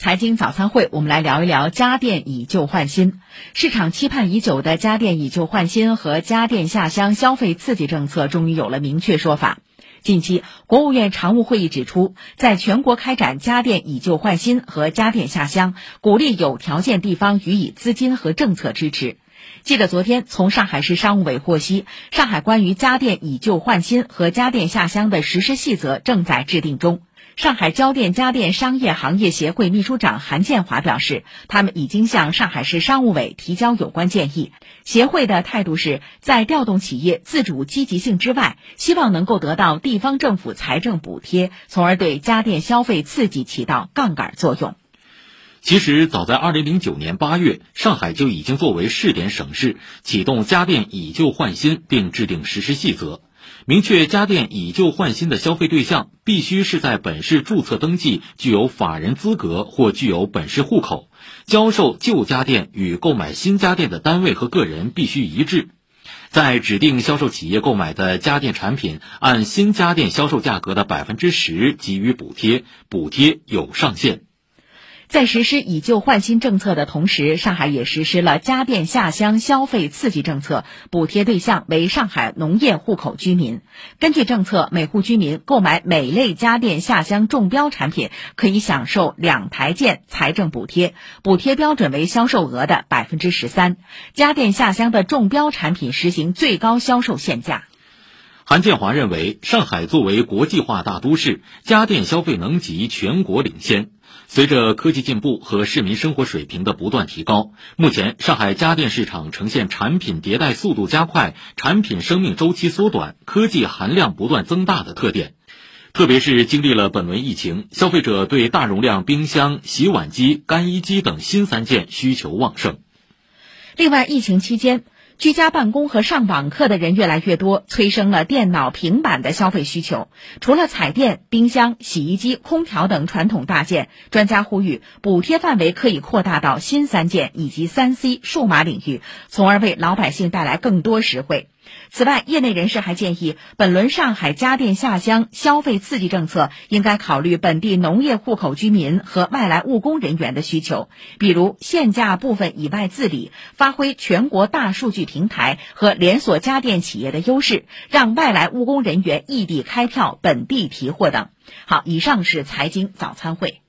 财经早餐会，我们来聊一聊家电以旧换新。市场期盼已久的家电以旧换新和家电下乡消费刺激政策终于有了明确说法。近期，国务院常务会议指出，在全国开展家电以旧换新和家电下乡，鼓励有条件地方予以资金和政策支持。记者昨天从上海市商务委获悉，上海关于家电以旧换新和家电下乡的实施细则正在制定中。上海交电家电商业行业协会秘书长韩建华表示，他们已经向上海市商务委提交有关建议。协会的态度是在调动企业自主积极性之外，希望能够得到地方政府财政补贴，从而对家电消费刺激起到杠杆作用。其实，早在2009年8月，上海就已经作为试点省市，启动家电以旧换新，并制定实施细则。明确家电以旧换新的消费对象必须是在本市注册登记、具有法人资格或具有本市户口，销售旧家电与购买新家电的单位和个人必须一致，在指定销售企业购买的家电产品，按新家电销售价格的百分之十给予补贴，补贴有上限。在实施以旧换新政策的同时，上海也实施了家电下乡消费刺激政策，补贴对象为上海农业户口居民。根据政策，每户居民购买每类家电下乡中标产品，可以享受两台件财政补贴，补贴标准为销售额的百分之十三。家电下乡的中标产品实行最高销售限价。韩建华认为，上海作为国际化大都市，家电消费能级全国领先。随着科技进步和市民生活水平的不断提高，目前上海家电市场呈现产品迭代速度加快、产品生命周期缩短、科技含量不断增大的特点。特别是经历了本轮疫情，消费者对大容量冰箱、洗碗机、干衣机等新三件需求旺盛。另外，疫情期间。居家办公和上网课的人越来越多，催生了电脑、平板的消费需求。除了彩电、冰箱、洗衣机、空调等传统大件，专家呼吁补贴范围可以扩大到新三件以及三 C 数码领域，从而为老百姓带来更多实惠。此外，业内人士还建议，本轮上海家电下乡消费刺激政策应该考虑本地农业户口居民和外来务工人员的需求，比如限价部分以外自理，发挥全国大数据平台和连锁家电企业的优势，让外来务工人员异地开票、本地提货等。好，以上是财经早餐会。